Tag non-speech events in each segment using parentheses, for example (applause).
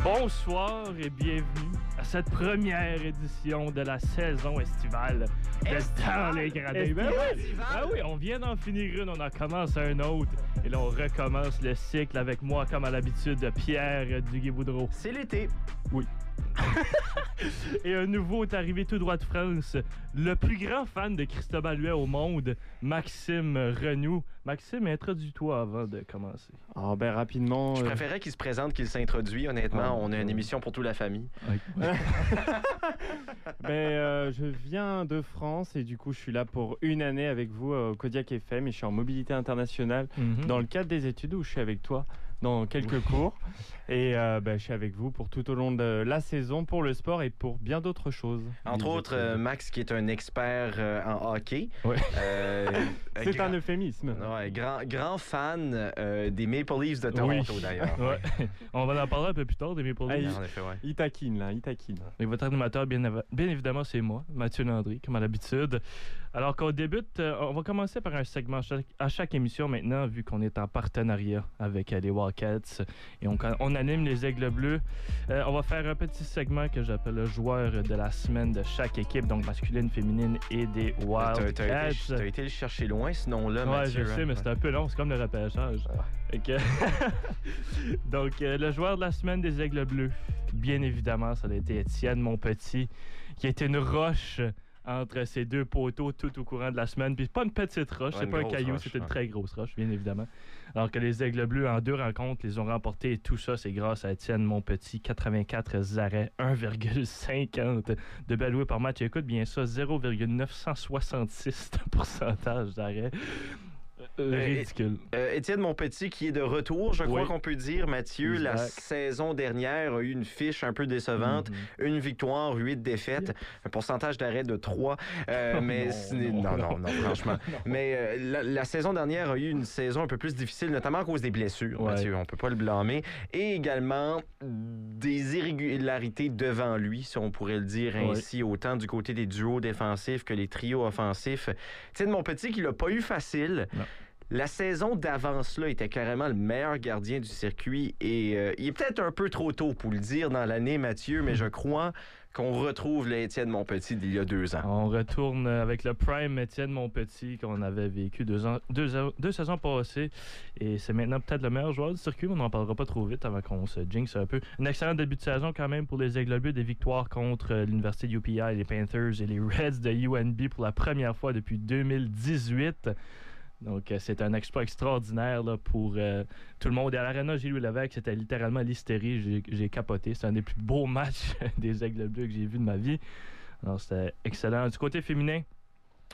Bonsoir et bienvenue à cette première édition de la saison estivale de Dans les Gradins. Ben oui, ben oui, on vient d'en finir une, on en commence un autre. Et là, on recommence le cycle avec moi, comme à l'habitude, Pierre Duguay-Boudreau. C'est l'été. Oui. (laughs) Et un nouveau est arrivé tout droit de France, le plus grand fan de Christophe Huet au monde, Maxime Renou. Maxime, introduis-toi avant de commencer. Ah ben rapidement. Je euh, préférais qu'il se présente qu'il s'introduit, honnêtement. Ah, on a une émission pour toute la famille. (laughs) ben, euh, je viens de France et du coup je suis là pour une année avec vous euh, au Kodiak FM et je suis en mobilité internationale Mhm. dans le cadre des études où je suis avec toi dans quelques cours (laughs) et euh, ben, je suis avec vous pour tout au long de la saison pour le sport et pour bien d'autres choses. Entre autres, euh, Max, qui est un expert euh, en hockey. Ouais. (laughs) C'est un euphémisme. Ouais, grand, grand fan euh, des Maple Leafs de Toronto, Oui. d'ailleurs. Ouais. (laughs) On va en parler un peu plus tard des Maple Ah, Leafs. il- En effet, ouais. Il taquine là, il taquine. Et votre animateur, bien, évidemment, c'est moi, Mathieu Landry, comme à l'habitude. Alors qu'on débute, on va commencer par un segment à chaque, à chaque émission maintenant, vu qu'on est en partenariat avec les Wildcats et on, on anime les Aigles Bleus. Euh, on va faire un petit segment que j'appelle le joueur de la semaine de chaque équipe, donc masculine, féminine et des T'as t'as été, Wildcats. t'as été le chercher loin, ce nom-là, Ouais, Mathieu. je sais, hein. mais c'est un peu long, c'est comme le repêchage. Que- (laughs) Donc, euh, le joueur de la semaine des Aigles Bleus, bien évidemment, ça a été Étienne Monpetit, qui a été une roche entre ces deux poteaux tout au courant de la semaine. Puis pas une petite roche, Ouais, c'est pas un caillou, c'est une ouais. très grosse roche, bien évidemment. Alors que les Aigles Bleus, en deux rencontres, les ont remportés. Et tout ça, c'est grâce à Étienne Monpetit. 84 arrêts, 1,50 de baloués par match. Et écoute bien ça, 0,966 de pourcentage d'arrêts. Euh, Euh, ridicule. Euh, Étienne Monpetit qui est de retour, je crois Oui. qu'on peut dire, Mathieu, la saison dernière a eu une fiche un peu décevante. Mhm. Une victoire, huit défaites, un pourcentage d'arrêt de 3. (laughs) mais Non, non, non, non, non. non, franchement. (laughs) Mais euh, la, la saison dernière a eu une saison un peu plus difficile, notamment à cause des blessures, Ouais. Mathieu. On peut pas le blâmer. Et également des irrégularités devant lui, si on pourrait le dire Ouais. ainsi, autant du côté des duos défensifs que les trios offensifs. Étienne Monpetit, qui l'a pas eu facile. Non. La saison d'avance-là était carrément le meilleur gardien du circuit et euh, il est peut-être un peu trop tôt pour le dire dans l'année, Mathieu, mais je crois qu'on retrouve le Étienne Monpetit d'il y a deux ans. On retourne avec le prime Étienne Monpetit qu'on avait vécu deux, saisons passées. Et c'est maintenant peut-être le meilleur joueur du circuit. On n'en parlera pas trop vite avant qu'on se jinx un peu. Un excellent début de saison quand même pour les Aigles. Des victoires contre euh, l'Université de UPI, les Panthers et les Reds de UNB pour la première fois depuis 2018. Donc, euh, c'est un exploit extraordinaire pour euh, tout le monde. Et à l'Arena Gilles Lévesque, c'était littéralement l'hystérie. J'ai- capoté. C'est un des plus beaux matchs (laughs) des Aigles Bleus que j'ai vu de ma vie. C'était excellent. Du côté féminin,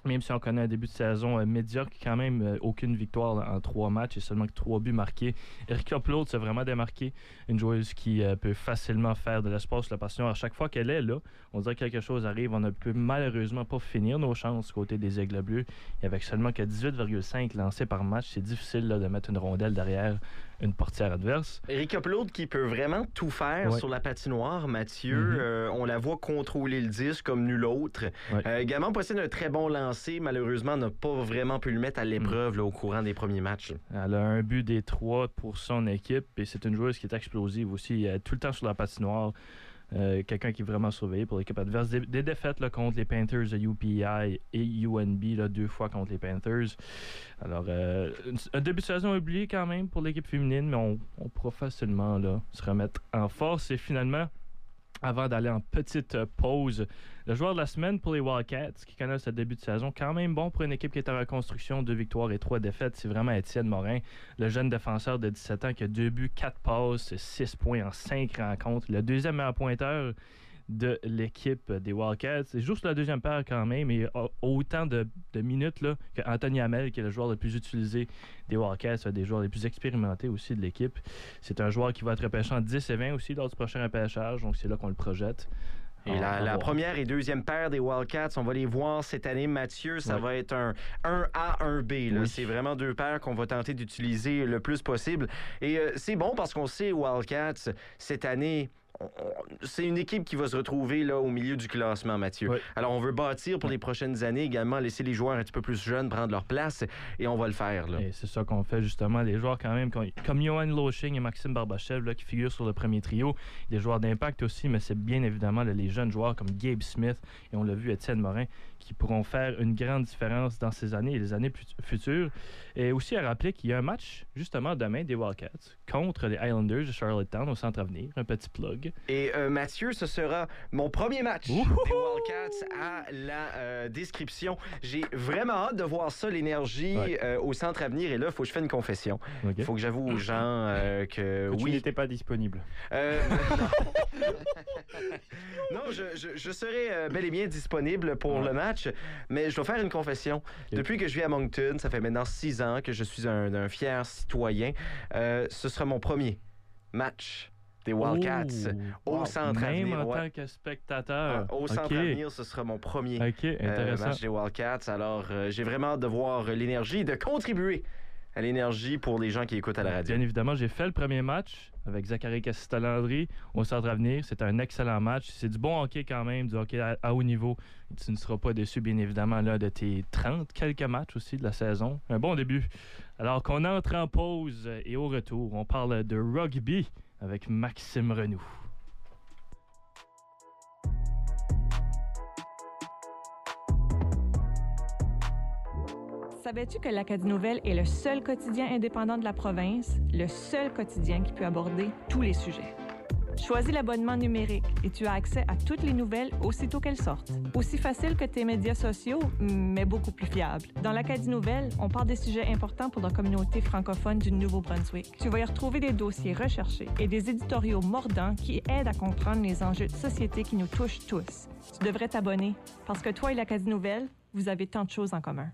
même si on connaît un début de saison euh, médiocre, quand même euh, aucune victoire en trois matchs et seulement trois buts marqués. Erika Plot s'est vraiment démarqué. Une joueuse qui euh, peut facilement faire de l'espace la passion. À chaque fois qu'elle est là, on dirait que quelque chose arrive. On ne peut malheureusement pas finir nos chances côté des Aigles Bleus. Et avec seulement que 18,5 lancés par match, c'est difficile là, de mettre une rondelle derrière une portière adverse. Erika Plaude qui peut vraiment tout faire Ouais. sur la patinoire, Mathieu. Mhm. Euh, on la voit contrôler le disque comme nul autre. Ouais. Euh, également possède un très bon lancer. Malheureusement, n'a pas vraiment pu le mettre à l'épreuve au courant des premiers matchs. Elle a un but des trois pour son équipe et c'est une joueuse qui est explosive aussi. Elle est tout le temps sur la patinoire. Euh, Quelqu'un qui est vraiment surveillé pour l'équipe adverse. Des, défaites contre les Panthers de UPI et UNB, deux fois contre les Panthers. Alors, euh, un début de saison oublié quand même pour l'équipe féminine, mais on, on pourra facilement se remettre en force. Et finalement, avant d'aller en petite pause, le joueur de la semaine pour les Wildcats, qui connaissent ce début de saison, quand même bon pour une équipe qui est en reconstruction, deux victoires et trois défaites, c'est vraiment Étienne Morin, le jeune défenseur de 17 ans qui a deux buts, quatre passes, six points en cinq rencontres, le deuxième meilleur pointeur de l'équipe des Wildcats. C'est juste la deuxième paire quand même, et autant de, de minutes là, que Anthony Hamel, qui est le joueur le plus utilisé des Wildcats, un des joueurs les plus expérimentés aussi de l'équipe. C'est un joueur qui va être repêché en 10 et 20 aussi lors du prochain repêchage, donc c'est là qu'on le projette. Et la, première et deuxième paire des Wildcats, on va les voir cette année, Mathieu. Ça va être un 1A, 1B. là. Oui. C'est vraiment deux paires qu'on va tenter d'utiliser le plus possible. Et euh, c'est bon parce qu'on sait, Wildcats, cette année, c'est une équipe qui va se retrouver là, au milieu du classement, Mathieu. Oui. Alors, on veut bâtir pour les prochaines années également, laisser les joueurs un petit peu plus jeunes prendre leur place et on va le faire. Là. Et c'est ça qu'on fait justement. Les joueurs quand même, comme- Johan Loching et Maxime Barbachev, là, qui figurent sur le premier trio, des joueurs d'impact aussi, mais c'est bien évidemment là, les jeunes joueurs comme Gabe Smith et on l'a vu Étienne Morin qui pourront faire une grande différence dans ces années et les années futures. Et aussi à rappeler qu'il y a un match justement demain des Wildcats contre les Islanders de Charlottetown au Centre Avenir. Un petit plug. Et euh, Mathieu, ce sera mon premier match des Wildcats à la euh, description. J'ai vraiment hâte de voir ça, l'énergie Ouais. euh, au centre avenir. Et là, il faut que je fasse une confession. Il faut que j'avoue aux gens euh, que, Que tu oui. n'étais pas disponible. Euh, (laughs) non, je, je- je serai euh, bel et bien disponible pour Ouais. le match, mais je dois faire une confession. Depuis que je vis à Moncton, ça fait maintenant six ans que je suis un, un fier citoyen. Euh, ce sera mon premier match des Wildcats. Oh, au wow. centre Même avenir, en ouais. tant que spectateur. Ah, au centre avenir, ce sera mon premier euh, match des Wildcats. Alors, euh, j'ai vraiment hâte de voir l'énergie, de contribuer à l'énergie pour les gens qui écoutent à la radio. Bien évidemment, j'ai fait le premier match avec Zachary Castellandri au Centre Avenir. C'était un excellent match. C'est du bon hockey quand même, du hockey à, à haut niveau. Tu ne seras pas déçu, bien évidemment, là, de tes 30 quelques matchs aussi de la saison. Un bon début. Alors qu'on entre en pause et au retour, on parle de rugby avec Maxime Renou. Savais-tu que l'Acadie Nouvelle est le seul quotidien indépendant de la province, le seul quotidien qui peut aborder tous les sujets? Choisis l'abonnement numérique et tu as accès à toutes les nouvelles aussitôt qu'elles sortent. Aussi facile que tes médias sociaux, mais beaucoup plus fiable. Dans l'Acadie Nouvelle, on parle des sujets importants pour la communauté francophone du Nouveau-Brunswick. Tu vas y retrouver des dossiers recherchés et des éditoriaux mordants qui aident à comprendre les enjeux de société qui nous touchent tous. Tu devrais t'abonner parce que toi et l'Acadie Nouvelle, vous avez tant de choses en commun.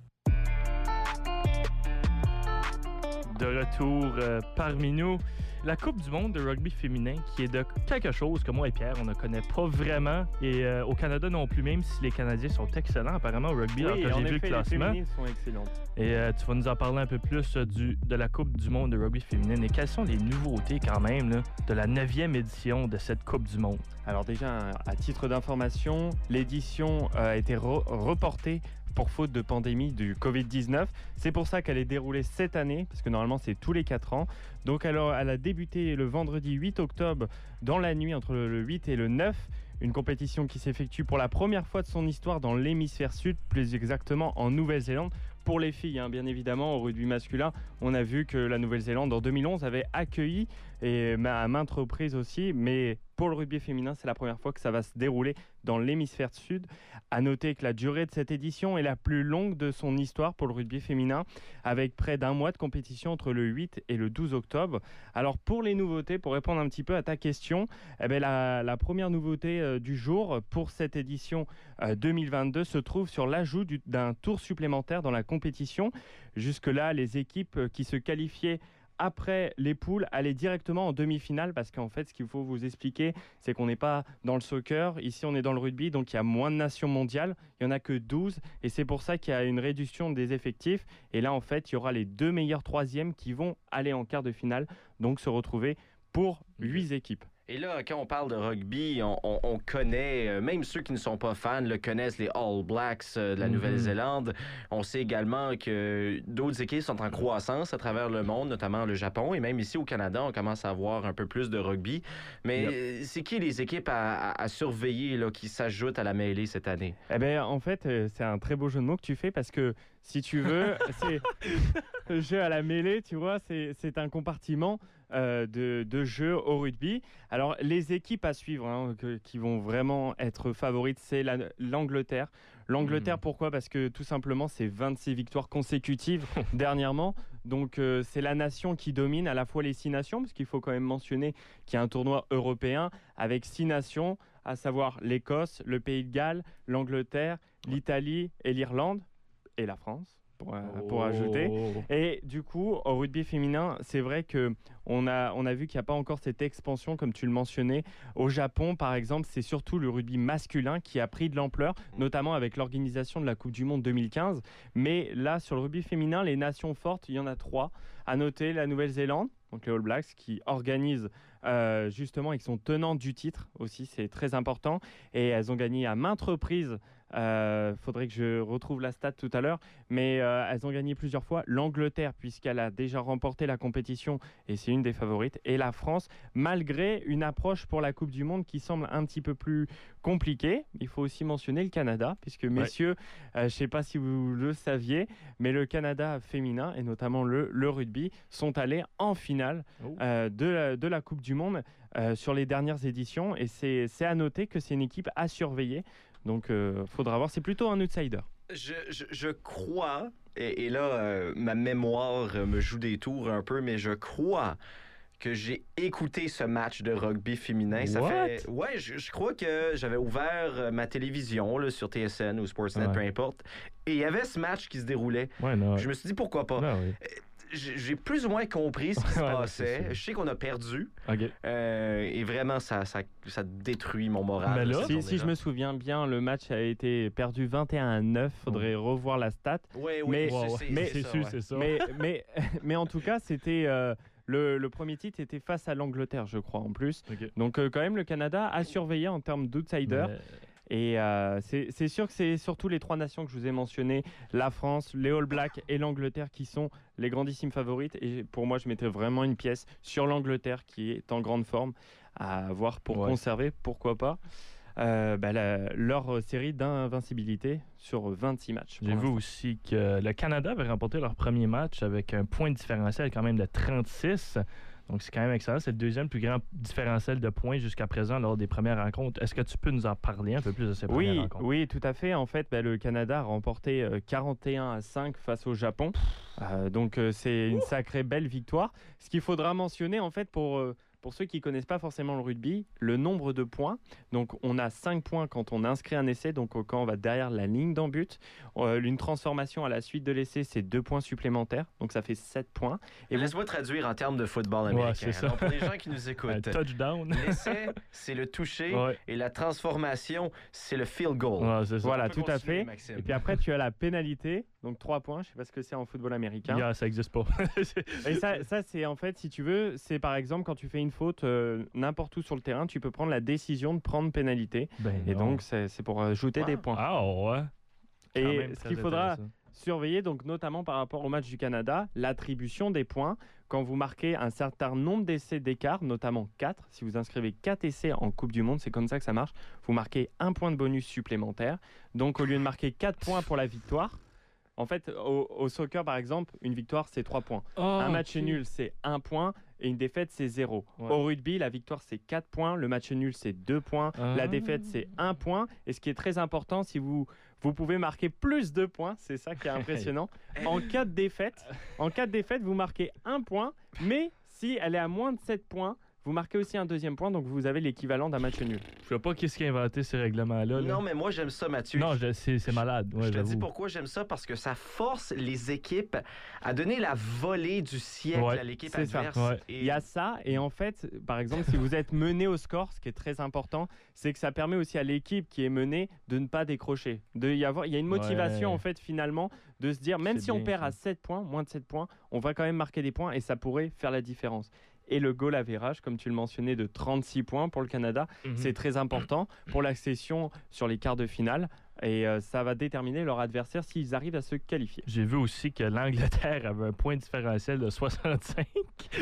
De retour euh, parmi nous. La Coupe du monde de rugby féminin, qui est de quelque chose que moi et Pierre, on ne connaît pas vraiment. Et euh, au Canada non plus, même si les Canadiens sont excellents apparemment au rugby, alors Oui, que en j'ai vu le les classement. féminines sont excellentes. Et euh, tu vas nous en parler un peu plus du, de la Coupe du monde de rugby féminine. Et quelles sont les nouveautés quand même là, de la neuvième édition de cette Coupe du monde? Alors déjà, à titre d'information, l'édition a été re- reportée pour faute de pandémie du Covid-19. C'est pour ça qu'elle est déroulée cette année, parce que normalement c'est tous les 4 ans. Donc alors, elle a débuté le vendredi 8 octobre dans la nuit entre le 8 et le 9. Une compétition qui s'effectue pour la première fois de son histoire dans l'hémisphère sud, plus exactement en Nouvelle-Zélande. Pour les filles, hein, bien évidemment, au rugby masculin, on a vu que la Nouvelle-Zélande en 2011 avait accueilli et à maintes reprises aussi, mais pour le rugby féminin, c'est la première fois que ça va se dérouler dans l'hémisphère sud. À noter que la durée de cette édition est la plus longue de son histoire pour le rugby féminin, avec près d'un mois de compétition entre le 8 et le 12 octobre. Alors pour les nouveautés, pour répondre un petit peu à ta question, eh ben, la, première nouveauté euh, du jour pour cette édition euh, 2022 se trouve sur l'ajout du- d'un tour supplémentaire dans la compétition. Jusque-là, les équipes euh, qui se qualifiaient après les poules allaient directement en demi-finale parce qu'en fait ce qu'il faut vous expliquer c'est qu'on n'est pas dans le soccer, ici on est dans le rugby donc il y a moins de nations mondiales, il n'y en a que 12 et c'est pour ça qu'il y a une réduction des effectifs. Et là en fait il y aura les deux meilleurs troisièmes qui vont aller en quart de finale donc se retrouver pour 8 équipes. Et là, quand on parle de rugby, on, on- on connaît, euh, même ceux qui ne sont pas fans le connaissent, les All Blacks euh, de la Mhm. Nouvelle-Zélande. On sait également que d'autres équipes sont en croissance à travers le monde, notamment le Japon. Et même ici au Canada, on commence à avoir un peu plus de rugby. Mais Yep. c'est qui les équipes à, à- à surveiller là, qui s'ajoutent à la mêlée cette année? Eh ben en fait euh, c'est un très beau jeu de mots que tu fais parce que si tu veux (laughs) c'est le jeu à la mêlée tu vois c'est c'est un compartiment euh, de, de jeu au rugby. Alors les équipes à suivre hein, que- qui vont vraiment être favorites c'est la- l'Angleterre. L'Angleterre Mhm. pourquoi? Parce que tout simplement c'est 26 victoires consécutives (laughs) dernièrement. Donc euh, c'est la nation qui domine à la fois les six nations parce qu'il faut quand même mentionner qu'il y a un tournoi européen avec six nations à savoir l'Écosse, le Pays de Galles, l'Angleterre, l'Italie et l'Irlande et la France pour, euh, pour ajouter. Oh. Et du coup, au rugby féminin, c'est vrai que on a, on a vu qu'il n'y a pas encore cette expansion, comme tu le mentionnais. Au Japon, par exemple, c'est surtout le rugby masculin qui a pris de l'ampleur, notamment avec l'organisation de la Coupe du Monde 2015. Mais là, sur le rugby féminin, les nations fortes, il y en a trois. À noter la Nouvelle-Zélande, donc les All Blacks, qui organisent euh, justement, ils sont tenants du titre aussi, c'est très important. Et elles ont gagné à maintes reprises. Il faudrait que je retrouve la stat tout à l'heure, mais euh, elles ont gagné plusieurs fois. L'Angleterre, puisqu'elle a déjà remporté la compétition et c'est une des favorites, et la France, malgré une approche pour la Coupe du Monde qui semble un petit peu plus compliquée. Il faut aussi mentionner le Canada, puisque messieurs, euh, je ne sais pas si vous le saviez, mais le Canada féminin et notamment le, le rugby sont allés en finale Oh. euh, de, la, de la Coupe du Monde euh, sur les dernières éditions. Et c'est à noter que c'est une équipe à surveiller. Donc, il faudra voir. C'est plutôt un outsider. Je, je- je crois, et, et là, euh, ma mémoire euh, me joue des tours un peu, mais je crois que j'ai écouté ce match de rugby féminin. Ça What? fait. Ouais, je, je crois que j'avais ouvert euh, ma télévision là, sur TSN ou Sportsnet, Ouais. peu importe. Et il y avait ce match qui se déroulait. Ouais, non. Je me suis dit pourquoi pas? Non, oui. J'ai plus ou moins compris ce qui se (laughs) Ouais, passait. Je sais qu'on a perdu. Euh, et vraiment, ça, ça, ça détruit mon moral. Mais là- cette Si, si je me souviens bien, le match a été perdu 21 à 9. Faudrait revoir la stat. Ouais, oui, Mais- mais- c'est ça, ouais. Mais, mais, mais en tout cas, c'était euh, le, le premier titre était face à l'Angleterre, je crois, en plus. Donc, euh, quand même, le Canada a surveillé en termes d'outsider. Mais- Et euh, c'est sûr que c'est surtout les trois nations que je vous ai mentionnées, la France, les All Blacks et l'Angleterre, qui sont les grandissimes favorites. Et pour moi, je mettais vraiment une pièce sur l'Angleterre, qui est en grande forme, à voir pour Ouais. conserver, pourquoi pas, euh, bah, la- leur série d'invincibilité sur 26 matchs. J'ai vu aussi que le Canada avait remporté leur premier match avec un point différentiel quand même de 36. Donc c'est quand même excellent. C'est le deuxième plus grand différentiel de points jusqu'à présent lors des premières rencontres. Est-ce que tu peux nous en parler un peu plus de ces premières Oui, rencontres? oui, tout à fait. En fait, bah, le Canada a remporté euh, 41 à 5 face au Japon. Euh, donc, euh, c'est une sacrée belle victoire. Ce qu'il faudra mentionner, en fait, pour, euh, pour ceux qui connaissent pas forcément le rugby, le nombre de points. Donc, on a 5 points quand on inscrit un essai, donc quand on va derrière la ligne d'en but. Euh, une transformation à la suite de l'essai, c'est 2 points supplémentaires. Donc, ça fait 7 points. Et vous- laisse-moi traduire en termes de football Ouais, américain. c'est ça. Alors, pour les gens qui nous (laughs) écoutent, touchdown. l'essai, c'est le toucher ouais. et la transformation, c'est le field goal. Ouais, c'est ça. Voilà, tout à fait. Maxime. Et puis après, tu as la pénalité, donc 3 points. Je sais pas ce que c'est en football américain. Yeah, ça existe pas. (laughs) Et ça, ça c'est en fait, si tu veux, c'est par exemple quand tu fais une faute euh, n'importe où sur le terrain, tu peux prendre la décision de prendre pénalité. Ben Et non. donc, c'est pour ajouter des points. Ah ouais. Et ce qu'il faudra surveiller, donc notamment par rapport au match du Canada, l'attribution des points. Quand vous marquez un certain nombre d'essais d'écart, notamment 4, si vous inscrivez 4 essais en Coupe du Monde, c'est comme ça que ça marche, vous marquez un point de bonus supplémentaire. Donc au lieu de marquer 4 points pour la victoire, en fait, au, au soccer par exemple, une victoire c'est 3 points. un match nul, c'est 1 point et une défaite, c'est 0. Ouais. Au rugby, la victoire, c'est 4 points. Le match nul, c'est 2 points. Ah. La défaite, c'est 1 point. Et ce qui est très important, si vous, vous pouvez marquer plus de points, c'est ça qui est (laughs) impressionnant. en cas de défaite, en cas de défaite, vous marquez 1 point, mais si elle est à moins de 7 points, vous marquez aussi un deuxième point, donc vous avez l'équivalent d'un match nul. Je sais pas qui est-ce qui a inventé ces règlements-là. là. Non, mais moi, j'aime ça, Mathieu. Non, je- c'est c'est malade. Ouais, je te dis j'avoue. pourquoi j'aime ça, parce que ça force les équipes à donner la volée du siècle Ouais, à l'équipe c'est ça. adverse. Ouais. Et Il y a ça, et en fait, par exemple, si vous êtes mené au score, ce qui est très important, c'est que ça permet aussi à l'équipe qui est menée de ne pas décrocher. De y avoir, il y a une motivation, Ouais. en fait, finalement, de se dire, même C'est si on bien, perd ça. à 7 points, moins de 7 points, on va quand même marquer des points, et ça pourrait faire la différence. Et le goal average, comme tu le mentionnais, de 36 points pour le Canada, Mhm. c'est très important pour l'accession sur les quarts de finale. Et euh, ça va déterminer leur adversaire s'ils arrivent à se qualifier. J'ai vu aussi que l'Angleterre avait un point différentiel de 65. (laughs)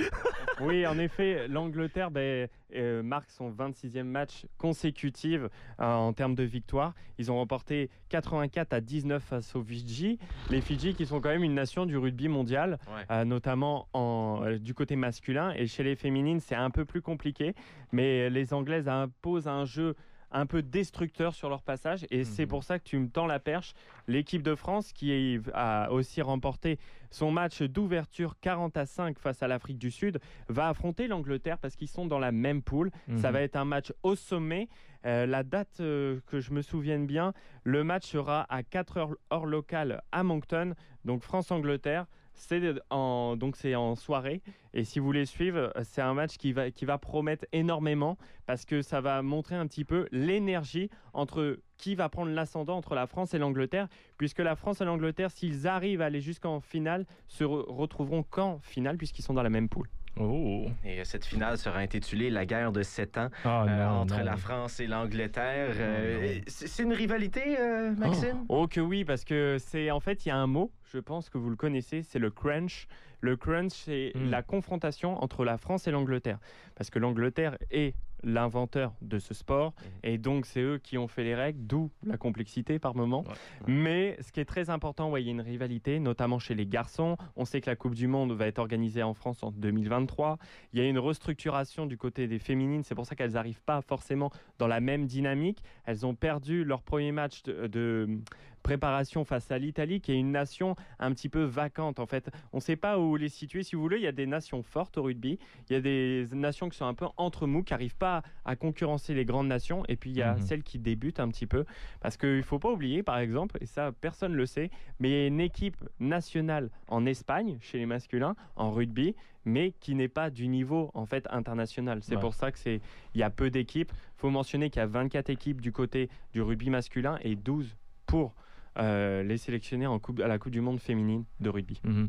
Oui, en effet, l'Angleterre ben, euh, marque son 26e match consécutif euh, en termes de victoire. Ils ont remporté 84 à 19 face aux Fidji. Les Fidji qui sont quand même une nation du rugby mondial, Ouais. euh, notamment en, euh, du côté masculin. Et chez les féminines, c'est un peu plus compliqué. Mais les Anglaises imposent un jeu un peu destructeur sur leur passage et c'est Mhm. pour ça que tu me tends la perche. L'équipe de France qui a aussi remporté son match d'ouverture 40 à 5 face à l'Afrique du Sud va affronter l'Angleterre parce qu'ils sont dans la même poule. Ça Mhm. va être un match au sommet. Euh, la date euh, que je me souvienne bien, le match sera à 4 heures heure locale à Moncton, donc France-Angleterre. C'est en, donc c'est en soirée et si vous voulez suivre, c'est un match qui va, qui va promettre énormément parce que ça va montrer un petit peu l'énergie entre qui va prendre l'ascendant entre la France et l'Angleterre puisque la France et l'Angleterre, s'ils arrivent à aller jusqu'en finale, se re- retrouveront qu'en finale puisqu'ils sont dans la même poule. Oh. Et euh, cette finale sera intitulée La guerre de sept ans Ah, euh, entre non. la France et l'Angleterre. Euh, non. c'est une rivalité, euh, Maxime? Oh que oui, parce que c'est en fait il y a un mot, je pense que vous le connaissez, c'est le crunch. Le crunch, c'est Mm. la confrontation entre la France et l'Angleterre, parce que l'Angleterre est l'inventeur de ce sport et donc c'est eux qui ont fait les règles, d'où la complexité par moment. Ouais. Mais ce qui est très important, ouais, il y a une rivalité, notamment chez les garçons. On sait que la Coupe du Monde va être organisée en France en 2023. Il y a une restructuration du côté des féminines, c'est pour ça qu'elles n'arrivent pas forcément dans la même dynamique. Elles ont perdu leur premier match de, de préparation face à l'Italie, qui est une nation un petit peu vacante en fait. On ne sait pas où les situer. Si vous voulez, il y a des nations fortes au rugby, il y a des nations qui sont un peu entre mous, qui n'arrivent pas à concurrencer les grandes nations, et puis il y a Mhm. celles qui débutent un petit peu. Parce qu'il ne faut pas oublier, par exemple, et ça personne ne le sait, mais il y a une équipe nationale en Espagne, chez les masculins, en rugby, mais qui n'est pas du niveau en fait international. C'est Ouais. pour ça que c'est il y a peu d'équipes. Il faut mentionner qu'il y a 24 équipes du côté du rugby masculin et 12 pour les sélectionner en coupe, à la Coupe du Monde féminine de rugby. Mhm.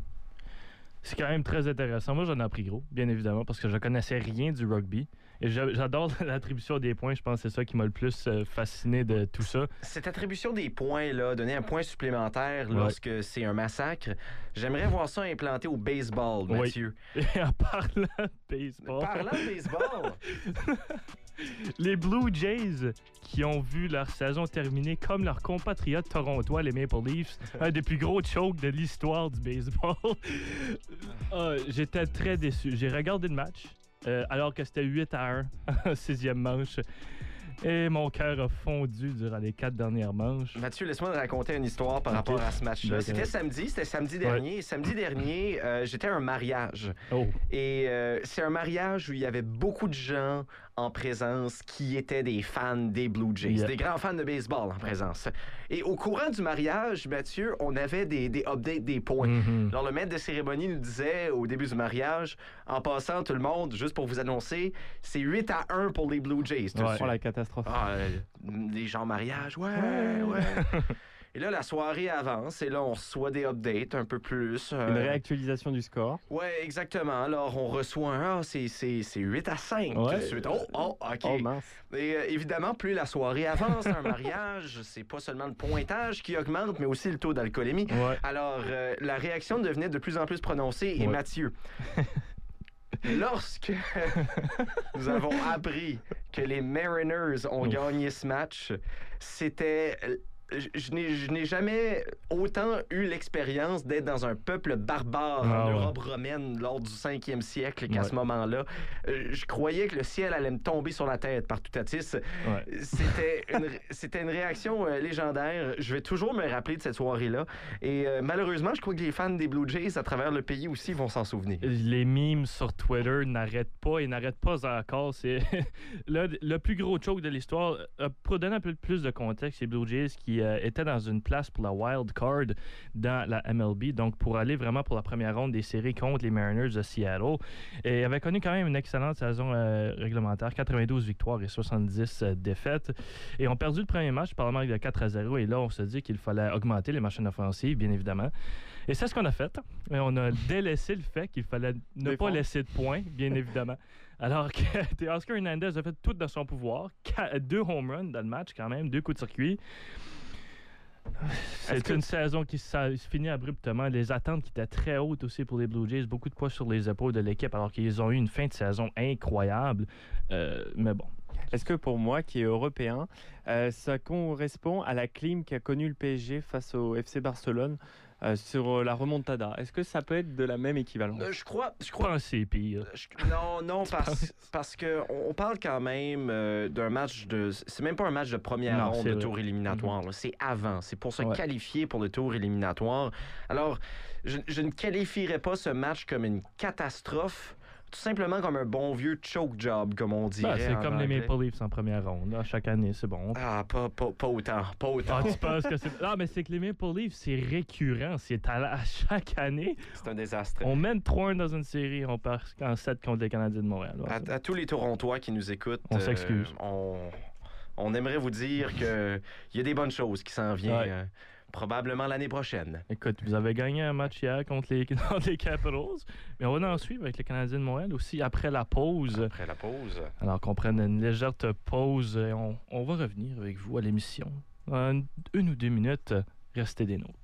C'est quand même très intéressant. Moi, j'en ai appris gros, bien évidemment, parce que je connaissais rien du rugby. Et j'a- j'adore (laughs) l'attribution des points. Je pense que c'est ça qui m'a le plus euh, fasciné de tout ça. Cette attribution des points, là, donner un point supplémentaire Ouais. lorsque c'est un massacre, j'aimerais voir ça implanté au baseball, Oui. Mathieu. Et (laughs) en parlant de baseball, Parlant de baseball, (laughs) les Blue Jays qui ont vu leur saison terminer comme leurs compatriotes torontois, les Maple Leafs, (laughs) un des plus gros chokes de l'histoire du baseball. (laughs) Ah, J'étais très déçu. J'ai regardé le match euh, alors que c'était 8 à 1 (laughs) en sixième manche. Et mon cœur a fondu durant les quatre dernières manches. Mathieu, laisse-moi te raconter une histoire par rapport à ce match-là. C'était samedi, c'était samedi dernier. Samedi dernier, euh, j'étais à un mariage. Oh, Et euh, c'est un mariage où il y avait beaucoup de gens en présence qui étaient des fans des Blue Jays, Yeah. des grands fans de baseball en présence. Et au courant du mariage, Mathieu, on avait des, des updates des points. mhm. Alors, le maître de cérémonie nous disait au début du mariage, en passant, tout le monde, juste pour vous annoncer, c'est 8 à 1 pour les Blue Jays. tout Ouais. suite. Oh la catastrophe. Ah, euh, les gens en mariage, ouais, ouais. (laughs) et là, la soirée avance et là, on reçoit des updates un peu plus. euh, Une réactualisation du score. Ouais, exactement. Alors, on reçoit un, ah, c'est, c'est, c'est 8 à 5 tout Ouais. de suite. Oh, oh, OK. Oh mince. Et euh, évidemment, plus la soirée avance, un (laughs) mariage, c'est pas seulement le pointage qui augmente, mais aussi le taux d'alcoolémie. Ouais. Alors, euh, la réaction devenait de plus en plus prononcée. Et Ouais. Mathieu, (laughs) lorsque (laughs) nous avons appris que les Mariners ont Ouf. gagné ce match, c'était... Je, je n'ai- jamais autant eu l'expérience d'être dans un peuple barbare en Ah ouais. Europe romaine lors du 5e siècle qu'à Ouais. ce moment-là. Euh, Je croyais que le ciel allait me tomber sur la tête par tout à tis. Ouais. C'était (laughs) une, c'était une réaction euh, légendaire. Je vais toujours me rappeler de cette soirée-là. Et euh, malheureusement, je crois que les fans des Blue Jays à travers le pays aussi vont s'en souvenir. Les memes sur Twitter n'arrêtent pas et n'arrêtent pas encore. C'est (laughs) le, le plus gros choke de l'histoire. Pour donner un peu plus de contexte, les Blue Jays qui euh, étaient dans une place pour la wild card dans la MLB, donc pour aller vraiment pour la première ronde des séries contre les Mariners de Seattle, et avaient connu quand même une excellente saison euh, réglementaire, 92 victoires et 70 euh, défaites, et ont perdu le premier match par le manque de 4 à 0. Et là, on se dit qu'il fallait augmenter les machines offensives, bien évidemment. Et c'est ce qu'on a fait. Et on a (laughs) délaissé le fait qu'il fallait ne pas laisser de points, bien (laughs) évidemment. Alors que (laughs) Oscar Hernandez a fait tout dans son pouvoir. Deux home runs dans le match, quand même, deux coups de circuit. C'est une saison qui se finit abruptement. Les attentes qui étaient très hautes aussi pour les Blue Jays. Beaucoup de poids sur les épaules de l'équipe, alors qu'ils ont eu une fin de saison incroyable. Euh, mais bon. Est-ce que pour moi, qui est européen, euh, ça correspond à la clim qu'a connue le PSG face au FC Barcelone euh, sur euh, la remontada Est-ce que ça peut être de la même équivalence? Euh, je crois, je crois pire. Je- Non, non, (laughs) parce, parce que on parle quand même euh, d'un match de. C'est même pas un match de première Non, ronde de vrai. tour éliminatoire. là. C'est avant. C'est pour se Ouais. qualifier pour le tour éliminatoire. Alors, je, je ne qualifierais pas ce match comme une catastrophe. Tout simplement comme un bon vieux choke job, comme on dirait. Ben, c'est comme les anglais. Maple Leafs en première ronde. là. Chaque année, c'est bon. Ah, pas, pas, pas autant. Pas autant. Ah, tu penses que c'est. Non, mais c'est que les Maple Leafs, c'est récurrent. C'est à, la- chaque année. C'est un désastre. On mène 3-1 dans une série, on part en 7 contre les Canadiens de Montréal. À, tous les Torontois qui nous écoutent, On s'excuse. on, on aimerait vous dire que il y a des bonnes choses qui s'en viennent Ouais. Probablement l'année prochaine. Écoute, vous avez gagné un match hier contre les, (laughs) contre les Capitals, mais on va en suivre avec les Canadiens de Montréal aussi après la pause. Après la pause. Alors qu'on prenne une légère pause et on, on va revenir avec vous à l'émission. Une ou deux minutes, restez des nôtres.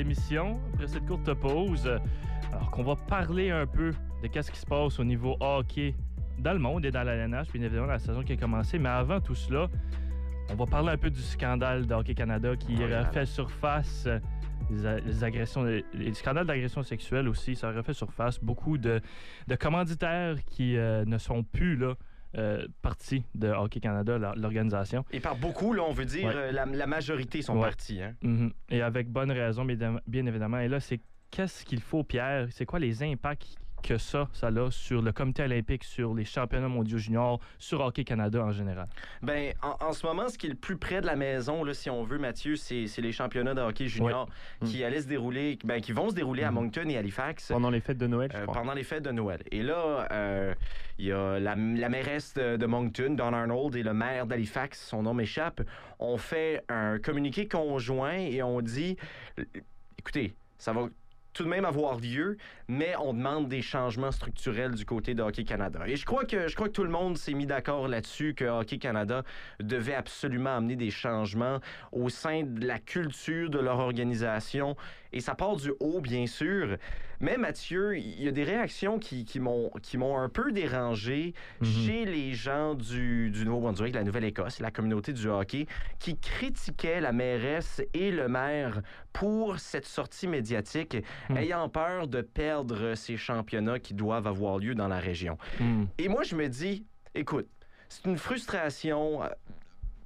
L'émission après cette courte pause. Alors qu'on va parler un peu de qu'est-ce qui se passe au niveau hockey dans le monde et dans la LNH, bien évidemment la saison qui a commencé. Mais avant tout cela, on va parler un peu du scandale de Hockey Canada qui yeah. refait surface. euh, les agressions, les, les scandales d'agression sexuelle aussi, ça refait surface. Beaucoup de, de commanditaires qui euh, ne sont plus là, euh, partie de Hockey Canada, l'organisation. Et par beaucoup, là, on veut dire Ouais. euh, la, la majorité sont Ouais. partis. Hein? Mhm. Et avec bonne raison, bien bien évidemment. Et là, c'est qu'est-ce qu'il faut, Pierre? C'est quoi les impacts que ça, ça a sur le comité olympique, sur les championnats mondiaux juniors, sur Hockey Canada en général? Ben, en, en ce moment, ce qui est le plus près de la maison, là, si on veut, Mathieu, c'est c'est les championnats de hockey junior qui allaient se dérouler, ben, qui vont se dérouler à Mhm. Moncton et Halifax. Pendant les fêtes de Noël, je euh, crois. pendant les fêtes de Noël. Et là, euh, il y a la, la mairesse de, de Moncton, Don Arnold, et le maire d'Halifax, son nom m'échappe, ont fait un communiqué conjoint et ont dit écoutez, ça va tout de même avoir lieu, mais on demande des changements structurels du côté de Hockey Canada. Et je crois que, je crois que tout le monde s'est mis d'accord là-dessus que Hockey Canada devait absolument amener des changements au sein de la culture de leur organisation. Et ça part du haut, bien sûr. Mais Mathieu, il y a des réactions qui, qui m'ont un peu dérangé Mhm. chez les gens du, du Nouveau-Brunswick, la Nouvelle-Écosse, la communauté du hockey, qui critiquaient la mairesse et le maire pour cette sortie médiatique, Hmm. ayant peur de perdre ces championnats qui doivent avoir lieu dans la région. Mhm. Et moi, je me dis, écoute, c'est une frustration. euh,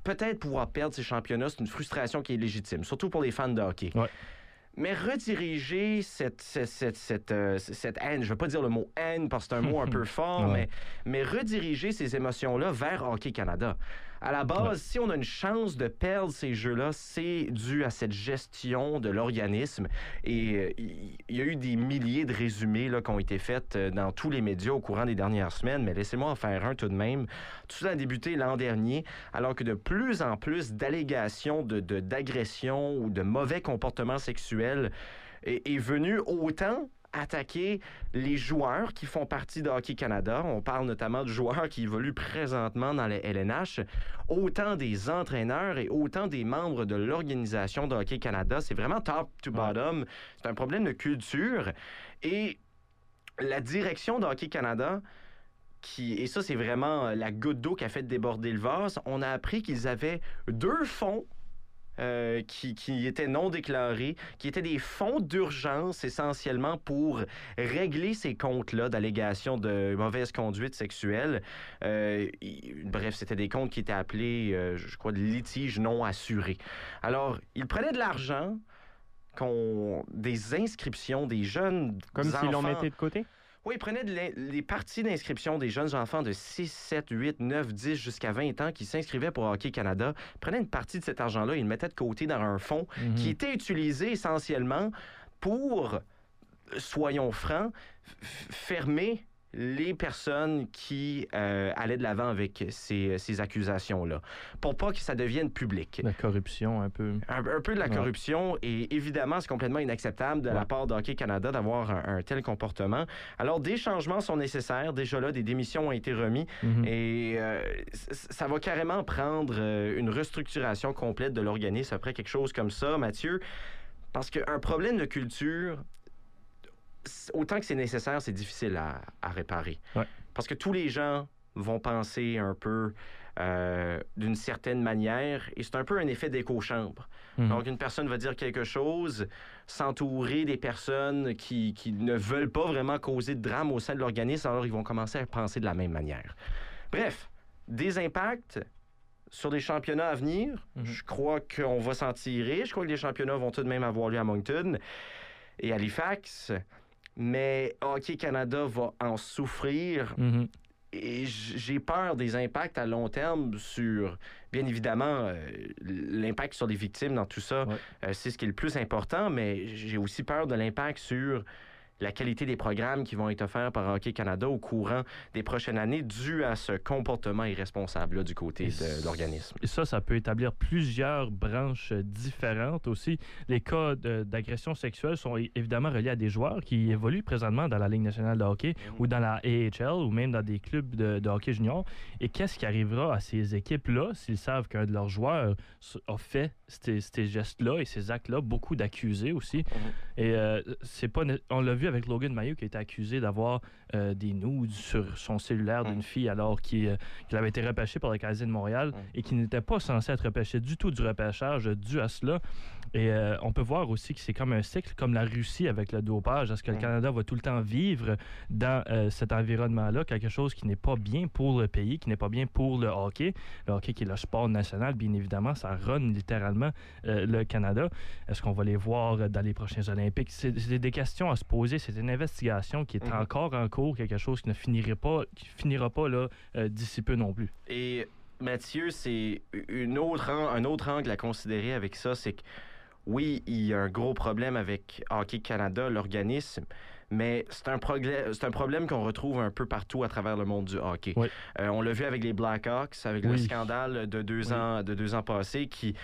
Peut-être pouvoir perdre ces championnats, c'est une frustration qui est légitime, surtout pour les fans de hockey. Ouais. Mais rediriger cette, cette, cette, cette, euh, cette haine, je ne veux pas dire le mot haine parce que c'est un mot un peu (laughs) fort, Ouais. mais, mais rediriger ces émotions-là vers Hockey Canada. À la base, Ouais. si on a une chance de perdre ces jeux-là, c'est dû à cette gestion de l'organisme. Et euh, il y a eu des milliers de résumés là, qui ont été faits euh, dans tous les médias au courant des dernières semaines, mais laissez-moi en faire un tout de même. Tout ça a débuté l'an dernier, alors que de plus en plus d'allégations de, de- d'agressions ou de mauvais comportements sexuels est, est venu autant attaquer les joueurs qui font partie de Hockey Canada. On parle notamment de joueurs qui évoluent présentement dans les LNH, autant des entraîneurs et autant des membres de l'organisation de Hockey Canada. C'est vraiment top to bottom. C'est un problème de culture. Et la direction de Hockey Canada, qui, et ça c'est vraiment la goutte d'eau qui a fait déborder le vase, on a appris qu'ils avaient deux fonds euh, qui, qui étaient non déclarés, qui étaient des fonds d'urgence essentiellement pour régler ces comptes-là d'allégations de mauvaise conduite sexuelle. Euh, y- bref, c'était des comptes qui étaient appelés, euh, je crois, de litiges non assurés. Alors, ils prenaient de l'argent, qu'on des inscriptions des jeunes Comme s'ils enfants- mettaient de côté? Oui, de l'in- les parties d'inscription des jeunes enfants de 6, 7, 8, 9, 10 jusqu'à 20 ans qui s'inscrivaient pour Hockey Canada? Prenaient une partie de cet argent-là et ils le mettaient de côté dans un fonds Mhm. qui était utilisé essentiellement pour, soyons francs, fermer les personnes qui euh, allaient de l'avant avec ces, ces accusations-là, pour pas que ça devienne public. La corruption, un peu. Un, un peu de la Ouais. corruption et évidemment, c'est complètement inacceptable de la part d'Hockey Canada d'avoir un, un tel comportement. Alors, des changements sont nécessaires. Déjà là, des démissions ont été remis Mhm. et euh, ça va carrément prendre euh, une restructuration complète de l'organisme après quelque chose comme ça, Mathieu. Parce qu'un problème de culture, autant que c'est nécessaire, c'est difficile à, à réparer. Ouais. Parce que tous les gens vont penser un peu euh, d'une certaine manière et c'est un peu un effet d'écho-chambre. Mhm. Donc, une personne va dire quelque chose, s'entourer des personnes qui, qui ne veulent pas vraiment causer de drame au sein de l'organisme, alors ils vont commencer à penser de la même manière. Bref, des impacts sur des championnats à venir, Mhm. je crois qu'on va s'en tirer. Je crois que les championnats vont tout de même avoir lieu à Moncton et Halifax. Mais Hockey Canada va en souffrir Mhm. et j'ai peur des impacts à long terme sur, bien évidemment, euh, l'impact sur les victimes dans tout ça. Ouais. Euh, c'est ce qui est le plus important, mais j'ai aussi peur de l'impact sur la qualité des programmes qui vont être offerts par Hockey Canada au courant des prochaines années dû à ce comportement irresponsable là, du côté de, de l'organisme. Et ça, ça peut établir plusieurs branches différentes aussi. Les cas d'agression sexuelle sont évidemment reliés à des joueurs qui évoluent présentement dans la Ligue nationale de hockey ou dans la AHL ou même dans des clubs de, de hockey junior. Et qu'est-ce qui arrivera à ces équipes-là s'ils savent qu'un de leurs joueurs a fait ces, ces gestes-là et ces actes-là, beaucoup d'accusés aussi. Et euh, c'est pas, on l'a vu avec Logan Mayo qui a été accusé d'avoir euh, des nudes sur son cellulaire d'une Mm. fille alors qu'il euh, qu'il avait été repêché par le Canadien de Montréal Mm. et qui n'était pas censé être repêché du tout du repêchage dû à cela. Et on peut voir aussi que c'est comme un cycle, comme la Russie avec le dopage. Est-ce que le. Canada va tout le temps vivre dans cet environnement-là, quelque chose qui n'est pas bien pour le pays, qui n'est pas bien pour le hockey? Le hockey qui est le sport national, bien évidemment, ça run littéralement euh, le Canada. Est-ce qu'on va les voir euh, dans les prochains Olympiques? C'est des questions à se poser. C'est une investigation qui est Mhm. encore en cours, quelque chose qui ne finirait pas, qui finira pas là euh, d'ici peu non plus. Et Mathieu, c'est une autre un autre angle à considérer avec ça, c'est que oui, il y a un gros problème avec Hockey Canada, l'organisme, mais c'est un, un problème qu'on retrouve un peu partout à travers le monde du hockey. Oui. Euh, on l'a vu avec les Blackhawks, avec le scandale de deux, Oui. ans, de deux ans passés, qui,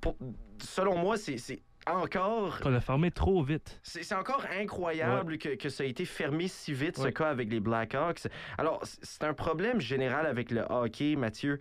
pour- selon moi, c'est c'est encore Qu'on a fermé trop vite. c'est c'est encore incroyable que, que ça ait été fermé si vite, ce cas avec les Blackhawks. Alors, c'est un problème général avec le hockey, Mathieu.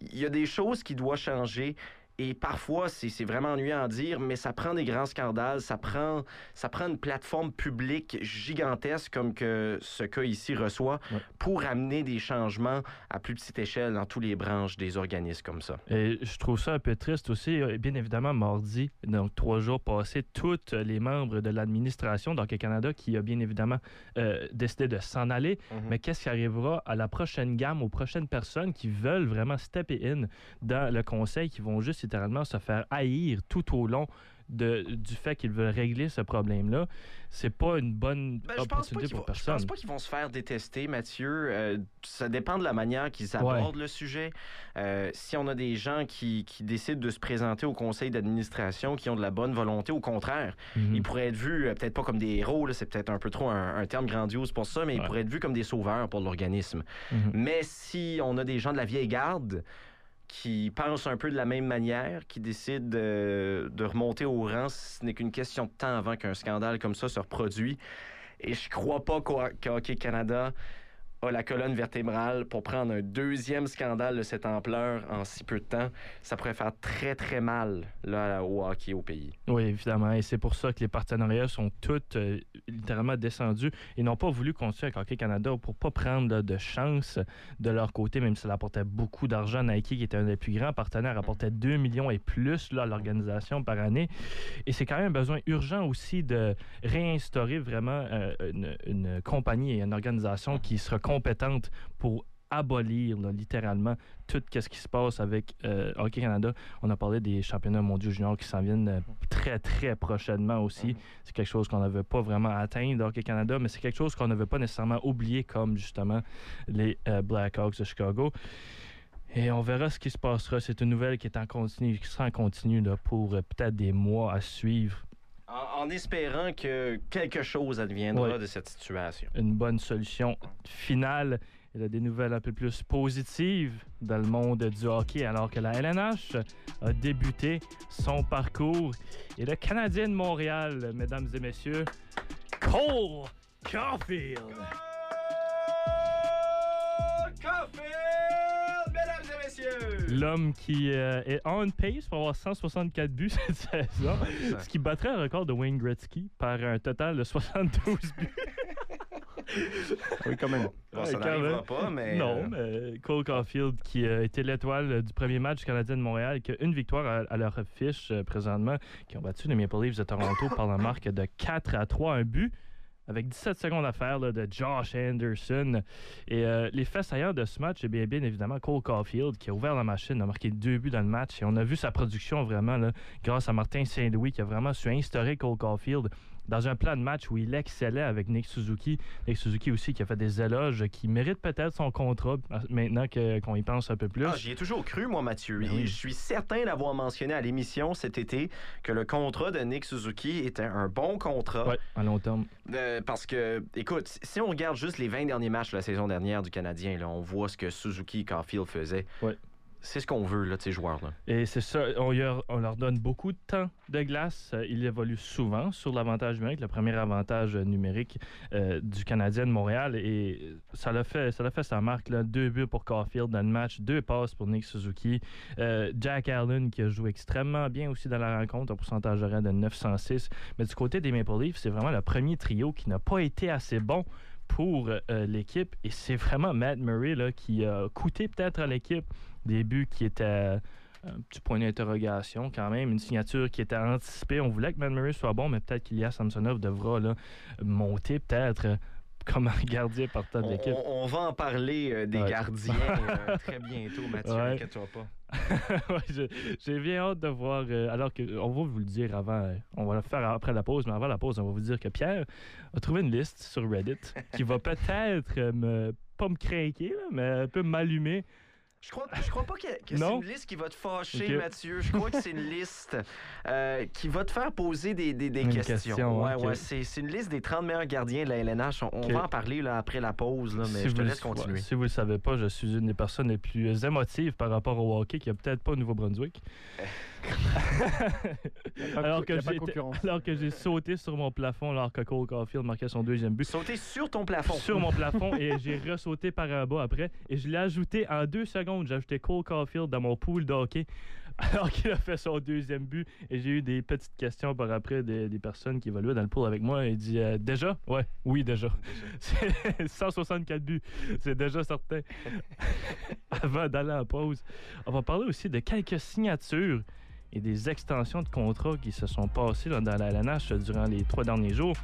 Il y a des choses qui doivent changer. Et parfois, c'est vraiment ennuyant à dire, mais ça prend des grands scandales, ça prend, ça prend une plateforme publique gigantesque comme que ce cas ici reçoit Ouais. pour amener des changements à plus petite échelle dans tous les branches des organismes comme ça. Et je trouve ça un peu triste aussi. Euh, Bien évidemment, mardi, donc trois jours passés, tous les membres de l'administration d'Hockey Canada qui a bien évidemment euh, décidé de s'en aller. Mais qu'est-ce qui arrivera à la prochaine gamme, aux prochaines personnes qui veulent vraiment stepper in dans le conseil, qui vont juste littéralement se faire haïr tout au long de, du fait qu'ils veulent régler ce problème-là? C'est pas une bonne Ben, opportunité pour vont, je personne. pense pas qu'ils vont se faire détester, Mathieu. Euh, ça dépend de la manière qu'ils abordent le sujet. Euh, si on a des gens qui, qui décident de se présenter au conseil d'administration, qui ont de la bonne volonté, au contraire, Mhm. ils pourraient être vus, euh, peut-être pas comme des héros, c'est peut-être un peu trop un, un terme grandiose pour ça, mais ils pourraient être vus comme des sauveurs pour l'organisme. Mhm. Mais si on a des gens de la vieille garde qui pensent un peu de la même manière, qui décident de, remonter au rang, ce n'est qu'une question de temps avant qu'un scandale comme ça se reproduit. Et je crois pas qu'Ho- qu'Hockey Canada la colonne vertébrale pour prendre un deuxième scandale de cette ampleur en si peu de temps. Ça pourrait faire très, très mal là, au hockey au pays. Oui, évidemment. Et c'est pour ça que les partenariats sont tous euh, littéralement descendus et n'ont pas voulu continuer avec Hockey Canada pour pas prendre de chance de leur côté, même si ça apportait beaucoup d'argent. Nike, qui était un des plus grands partenaires, apportait 2 millions et plus à l'organisation par année. Et c'est quand même un besoin urgent aussi de réinstaurer vraiment euh, une, une compagnie et une organisation qui sera compétente pour abolir là, littéralement tout ce qui se passe avec euh, Hockey Canada. On a parlé des championnats mondiaux juniors qui s'en viennent euh, très, très prochainement aussi. Mhm. C'est quelque chose qu'on n'avait pas vraiment atteint Hockey Canada, mais c'est quelque chose qu'on ne veut pas nécessairement oublier comme justement les euh, Blackhawks de Chicago. Et on verra ce qui se passera. C'est une nouvelle qui est en continu, qui sera en continu là, pour peut-être des mois à suivre. En, en espérant que quelque chose adviendra de cette situation. Une bonne solution finale. Il y a des nouvelles un peu plus positives dans le monde du hockey, alors que la LNH a débuté son parcours. Et le Canadien de Montréal, mesdames et messieurs, Cole. Caulfield, L'homme qui euh, est on pace pour avoir 164 buts (laughs) cette saison, ce qui battrait le record de Wayne Gretzky par un total de 72 buts. Oui, quand même. (laughs) Bon, Ouais, ça quand n'arrivera même. pas, mais... non, euh, mais Cole Caulfield, qui a été l'étoile du premier match du Canadien de Montréal, qui a une victoire à, leur fiche euh, présentement, qui ont battu les Maple Leafs de Toronto par la marque de 4 à 3, un but avec 17 secondes à faire de Josh Anderson. Et euh, les faits saillants de ce match, c'est bien, évidemment Cole Caulfield qui a ouvert la machine, a marqué deux buts dans le match. Et on a vu sa production vraiment grâce à Martin Saint-Louis qui a vraiment su instaurer Cole Caulfield dans un plan de match où il excellait avec Nick Suzuki. Nick Suzuki aussi qui a fait des éloges, qui mérite peut-être son contrat maintenant que- qu'on y pense un peu plus. Ah, J'y ai toujours cru, moi, Mathieu. Ben Et. Je suis certain d'avoir mentionné à l'émission cet été que le contrat de Nick Suzuki était un bon contrat. À long terme. Euh, parce que, écoute, si- si on regarde juste les 20 derniers matchs de la saison dernière du Canadien, là, on voit ce que Suzuki et Caulfield faisaient. Ouais. C'est ce qu'on veut, là, ces joueurs-là. Et c'est ça, on, leur- on leur donne beaucoup de temps de glace. Euh, Ils évoluent souvent sur l'avantage numérique, le premier avantage euh, numérique euh, du Canadien de Montréal. Et ça l'a fait, ça fait sa marque. Deux buts pour Caulfield dans le match, deux passes pour Nick Suzuki. Jack Allen qui a joué extrêmement bien aussi dans la rencontre, un pourcentage horaire de 906. Mais du côté des Maple Leafs, c'est vraiment le premier trio qui n'a pas été assez bon pour euh, l'équipe. Et c'est vraiment Matt Murray là, qui a coûté peut-être à l'équipe des buts qui étaient euh, un petit point d'interrogation quand même, une signature qui était anticipée. On voulait que Matt Murray soit bon, mais peut-être qu'Ilias Samsonov devra là, monter peut-être euh, comme un gardien partant de l'équipe. on- on va en parler euh, des Ouais. gardiens euh, (laughs) très bientôt, Mathieu. Ouais. Inquiète-toi pas. (laughs) Ouais, J'ai bien hâte de voir. euh, alors que on va vous le dire avant, euh, on va le faire après la pause, mais avant la pause, on va vous dire que Pierre a trouvé une liste sur Reddit qui va (laughs) peut-être euh, me pas me craquer, mais un peu m'allumer. Je crois, je crois pas que, que c'est une liste qui va te fâcher. Mathieu. Je crois que c'est une (laughs) liste euh, qui va te faire poser des, des- des questions. question, ouais, ouais, c'est, c'est une liste des 30 meilleurs gardiens de la LNH. On, va en parler là, après la pause, là, mais je te laisse continuer. si vous ne le savez pas, je suis une des personnes les plus émotives par rapport au hockey qui a peut-être pas au Nouveau-Brunswick. (laughs) (laughs) alors, que j'ai concurrence. alors que j'ai sauté sur mon plafond alors que Cole Caulfield marquait son deuxième but. Sauter sur ton plafond. Sur mon plafond (laughs) et j'ai ressauté par en bas après. Et je l'ai ajouté en deux secondes. J'ai ajouté Cole Caulfield dans mon pool de hockey (laughs) alors qu'il a fait son deuxième but. Et j'ai eu des petites questions par après des, des personnes qui évoluaient dans le pool avec moi. Et il dit euh, Déjà? Ouais, oui, déjà. C'est 164 buts. C'est déjà certain. Avant d'aller en pause, on va parler aussi de quelques signatures et des extensions de contrats qui se sont passées là, dans la LNH durant les trois derniers jours.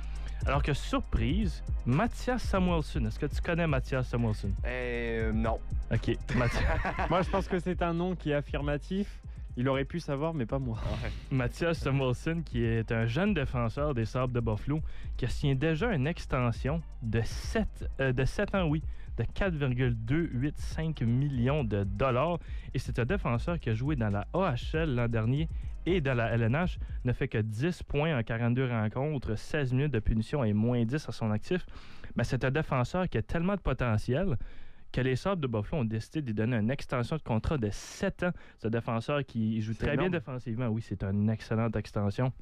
Alors que surprise, Mathias Samuelson. Est-ce que tu connais Mathias Samuelson? Euh, non. OK. (laughs) Mathias, Moi, je pense que c'est un nom qui est affirmatif. Il aurait pu savoir, mais pas moi. Mathias Samuelson, qui est un jeune défenseur des Sables de Buffalo, qui a signé déjà une extension de 7, euh, de 7 ans, oui, de 4,285 millions de dollars. Et c'est un défenseur qui a joué dans la AHL l'an dernier et dans la LNH, ne fait que 10 points en 42 rencontres, 16 minutes de punition et moins 10 à son actif. Mais c'est un défenseur qui a tellement de potentiel que les Sables de Buffalo ont décidé de lui donner une extension de contrat de 7 ans. C'est un défenseur qui joue très bien défensivement. Oui, c'est une excellente extension.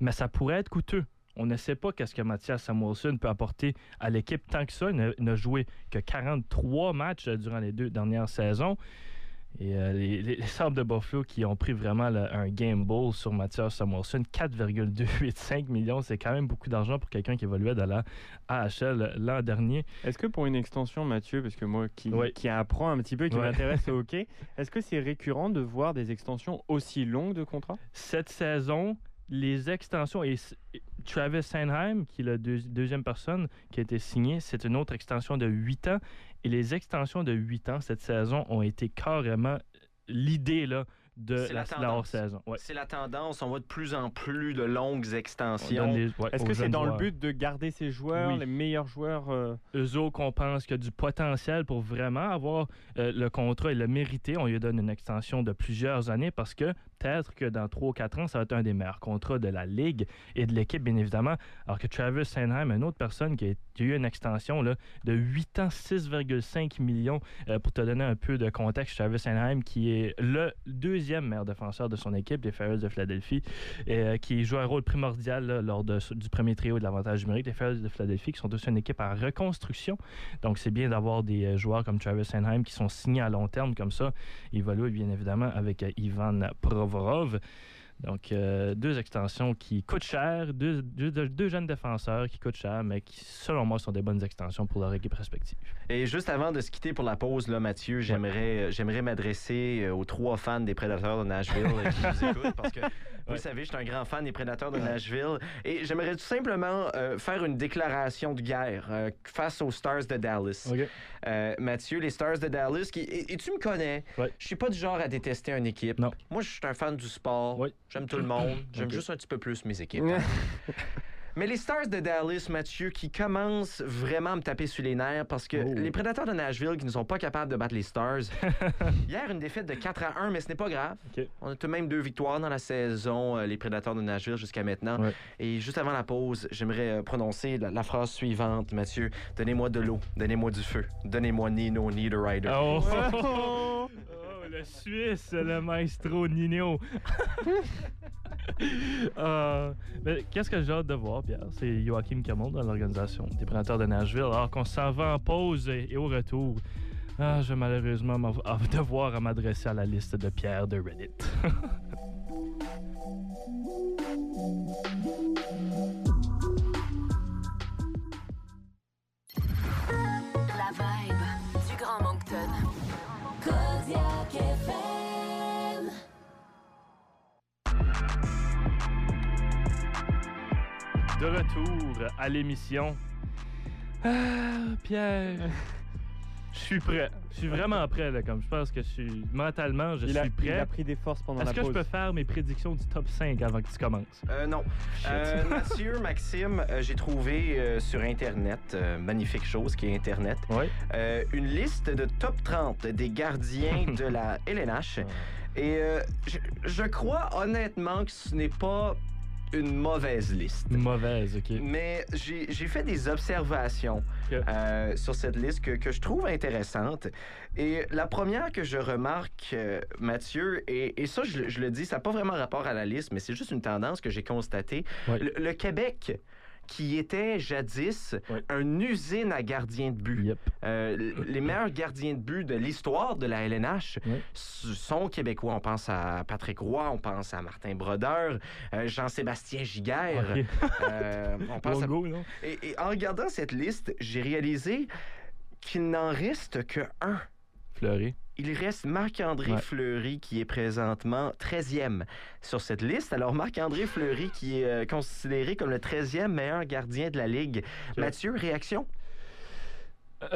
Mais ça pourrait être coûteux. On ne sait pas qu'est-ce que Mathias Samuelson peut apporter à l'équipe tant que ça. Il n'a- joué que 43 matchs euh, durant les deux dernières saisons. Et euh, les, les, les Sabres de Buffalo qui ont pris vraiment le- un gamble sur Mathias Samuelson, 4,285 millions, c'est quand même beaucoup d'argent pour quelqu'un qui évoluait dans la AHL l'an dernier. Est-ce que pour une extension, Mathieu, parce que moi qui, Ouais. qui apprend un petit peu, qui Ouais. m'intéresse au (laughs) hockey, est-ce que c'est récurrent de voir des extensions aussi longues de contrat? Cette saison, les extensions, et Travis Sanheim, qui est la deux- deuxième personne qui a été signée, c'est une autre extension de 8 ans. Et les extensions de 8 ans cette saison ont été carrément l'idée là, de C'est la la, tendance. hors-saison. Ouais. C'est la tendance. On voit de plus en plus de longues On extensions. ouais, Est-ce que c'est dans joueurs. le but de garder ces joueurs, Oui. les meilleurs joueurs euh, eux autres qu'on pense qu'il y a du potentiel pour vraiment avoir euh, le contrat et le mériter, on lui donne une extension de plusieurs années parce que peut-être que dans 3 ou 4 ans, ça va être un des meilleurs contrats de la Ligue et de l'équipe, bien évidemment. Alors que Travis Sanheim, une autre personne qui a, eu une extension là, de 8 ans, 6,5 millions. Euh, pour te donner un peu de contexte, Travis Sanheim, qui est le deuxième meilleur défenseur de son équipe, les Flyers de Philadelphie, euh, qui joue un rôle primordial lors du premier trio de l'avantage numérique. Les Flyers de Philadelphie, qui sont aussi une équipe en reconstruction. Donc, c'est bien d'avoir des euh, joueurs comme Travis Sanheim qui sont signés à long terme comme ça. Il évolue bien évidemment avec Ivan Provorov. Donc, euh, deux extensions qui coûtent cher, deux, deux- deux jeunes défenseurs qui coûtent cher, mais qui, selon moi, sont des bonnes extensions pour leur équipe respective. Et juste avant de se quitter pour la pause, là, Mathieu, j'aimerais, euh, j'aimerais m'adresser euh, aux trois fans des Prédateurs de Nashville qui nous (laughs) écoutent parce que Vous Ouais. savez, je suis un grand fan des Prédateurs de Nashville. Et j'aimerais tout simplement euh, faire une déclaration de guerre euh, face aux Stars de Dallas. Mathieu, les Stars de Dallas, qui, et, et tu me connais, Ouais. je suis pas du genre à détester une équipe. Non. Moi, je suis un fan du sport. J'aime tout le monde. (clears throat) J'aime juste un petit peu plus mes équipes. (laughs) Mais les Stars de Dallas, Mathieu, qui commencent vraiment à me taper sur les nerfs parce que Oh. les Prédateurs de Nashville qui ne sont pas capables de battre les Stars. (laughs) Hier, une défaite de 4 à 1, mais ce n'est pas grave. On a tout de même deux victoires dans la saison, euh, les Prédateurs de Nashville jusqu'à maintenant. Ouais. Et juste avant la pause, j'aimerais euh, prononcer la, la phrase suivante, Mathieu. Donnez-moi de l'eau, donnez-moi du feu, donnez-moi Nino Niederreiter. Oh. Oh, (laughs) le Suisse, le maestro Nino. (laughs) Euh, mais qu'est-ce que j'ai hâte de voir, Pierre? C'est Joachim Camon dans l'organisation des prédateurs de Nashville. Alors qu'on s'en va en pause et, et au retour, ah, je vais malheureusement devoir m'adresser à la liste de Pierre de Reddit. (laughs) De retour à l'émission. Ah, Pierre, (laughs) je suis prêt. Je suis vraiment prêt, là, comme je pense que je suis mentalement, je il, a, suis il a prêt. pris des forces pendant Est-ce la que je peux faire mes prédictions du top 5 avant que tu commences? Euh, non. Euh, Mathieu, (laughs) Maxime, euh, j'ai trouvé euh, sur Internet, euh, magnifique chose qui est Internet, Oui. euh, une liste de top 30 des gardiens (laughs) de la LNH. Et euh, je, je crois honnêtement que ce n'est pas une mauvaise liste. Mauvaise, ok. Mais j'ai fait des observations euh, sur cette liste que, que je trouve intéressante. Et la première que je remarque, euh, Mathieu, et, et ça, je, le- je le dis, ça n'a pas vraiment rapport à la liste, mais c'est juste une tendance que j'ai constatée. Ouais. Le, le Québec, qui était jadis une usine à gardiens de but. Yep. Euh, les (coughs) meilleurs gardiens de but de l'histoire de la LNH sont québécois. On pense à Patrick Roy, on pense à Martin Brodeur, euh, Jean-Sébastien Giguère. Euh, on pense à non? et, et en regardant cette liste, j'ai réalisé qu'il n'en reste que un. Fleury. Il reste Marc-André Ouais. Fleury qui est présentement 13e sur cette liste. Alors Marc-André Fleury qui est euh, considéré comme le 13e meilleur gardien de la Ligue. Mathieu, réaction? (laughs)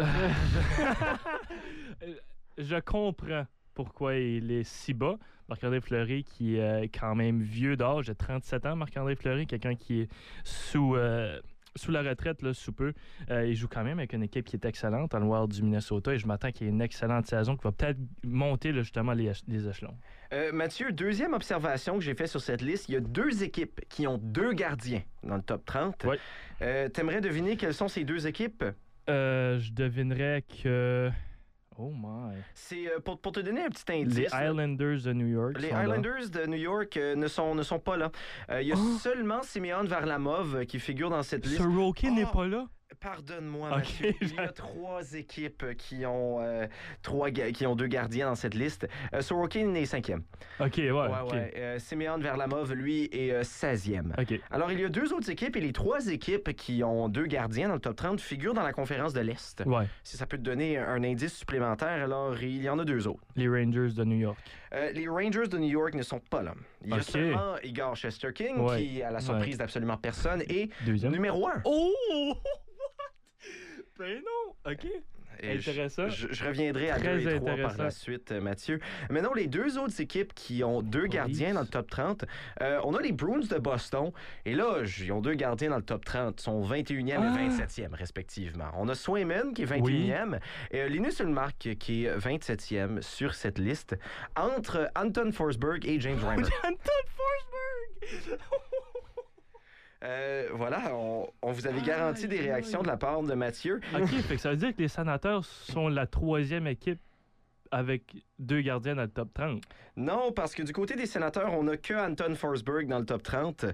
je comprends pourquoi il est si bas. Marc-André Fleury, qui est quand même vieux d'âge, de 37 ans. Marc-André Fleury, quelqu'un qui est sous, euh, sous la retraite, là, sous peu. Euh, il joue quand même avec une équipe qui est excellente en Wild du Minnesota et je m'attends qu'il y ait une excellente saison qui va peut-être monter là, justement les, éche- les échelons. Euh, Mathieu, deuxième observation que j'ai fait sur cette liste, il y a deux équipes qui ont deux gardiens dans le top 30. Ouais. Euh, T'aimerais deviner quelles sont ces deux équipes? Euh, je devinerais que. Oh my. C'est euh, pour, pour te donner un petit indice. Les Islanders de New York. Les là. Islanders de New York euh, ne, sont, ne sont pas là. Euh, Il y a Oh! seulement Simeon Varlamov qui figure dans cette liste. Sorokin n'est Oh! pas là? Pardonne-moi, Mathieu. (laughs) Il y a j'ai- trois équipes qui ont, euh, trois qui ont deux gardiens dans cette liste. Euh, Sorokin est cinquième. Ok, ouais. Ouais, ok. ouais. Euh, Simeon Varlamov, lui, est euh, 16e. Ok. Alors, il y a deux autres équipes et les trois équipes qui ont deux gardiens dans le top 30 figurent dans la conférence de l'Est. Ouais. Si ça peut te donner un indice supplémentaire, alors il y en a deux autres. Les Rangers de New York. Euh, les Rangers de New York ne sont pas là. Il y a seulement Igor Shesterkin, Ouais. qui, à la surprise d'absolument personne, est Deuxième. numéro un. Oh! Ben non! OK. Et Intéressant. Je, je reviendrai à Très deux et trois par la suite, euh, Mathieu. Maintenant, les deux autres équipes qui ont deux gardiens dans le top 30, euh, on a les Bruins de Boston. Et là, ils ont deux gardiens dans le top 30, sont 21e Ah! et 27e, respectivement. On a Swayman qui est 21e et euh, Linus Ulmark qui est 27e sur cette liste, entre Anton Forsberg et James (laughs) Reimer. Anton Forsberg! (laughs) Euh, voilà, on, on vous avait garanti des réactions de la part de Mathieu. OK, fait que ça veut dire que les sénateurs sont la troisième équipe avec deux gardiens dans le top 30. Non, parce que du côté des sénateurs, on n'a que Anton Forsberg dans le top 30.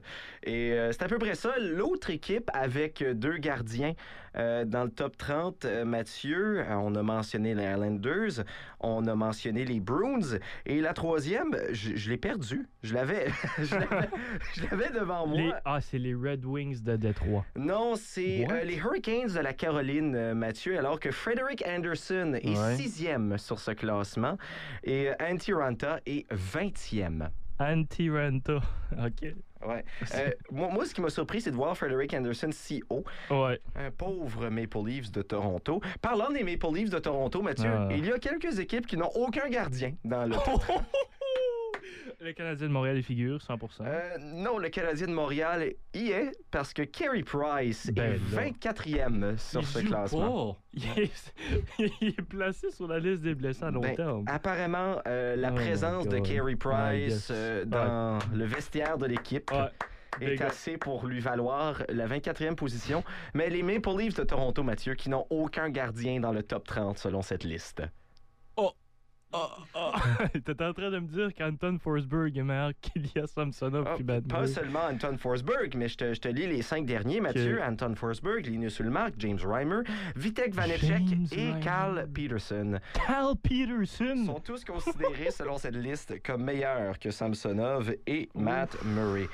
Et euh, c'est à peu près ça. L'autre équipe avec deux gardiens euh, dans le top 30, euh, Mathieu, on a mentionné les Islanders, on a mentionné les Bruins. Et la troisième, je, je l'ai perdue. Je l'avais (laughs) je l'avais- je l'avais devant moi. Les- Ah, c'est les Red Wings de Détroit. Non, c'est les Hurricanes de la Caroline, Mathieu, alors que Frederick Anderson est Ouais. sixième sur ce classement et euh, Antti Ranta est 20e. Anti-Renta. (laughs) OK. Ouais. Euh, moi, moi, ce qui m'a surpris, c'est de voir Frederick Anderson CO, Ouais. un pauvre Maple Leafs de Toronto. Parlant des Maple Leafs de Toronto, Mathieu, Ah. il y a quelques équipes qui n'ont aucun gardien dans le. (laughs) (laughs) Le Canadien de Montréal y figure, 100%. Euh, non, le Canadien de Montréal y est parce que Carey Price Ben est là. 24e sur Il ce joue classement. pas. Il est, (laughs) il est placé sur la liste des blessés à long Ben, terme. Apparemment, euh, la Oh présence de. Carey Price euh, dans le vestiaire de l'équipe Ouais. est assez pour lui valoir la 24e position. Mais les Maple Leafs de Toronto, Mathieu, qui n'ont aucun gardien dans le top 30 selon cette liste. (laughs) T'étais en train de me dire qu'Anton Forsberg est meilleur qu'Ilya Samsonov Ah, puis Bad pas seulement Anton Forsberg, mais je te, je te lis les cinq derniers, Mathieu. Anton Forsberg, Linus Ulmark, James Reimer, Vitek Vanecek et. Carl Peterson. Cal Peterson. sont tous considérés, selon cette liste, comme meilleurs que Samsonov et (laughs) Matt Murray.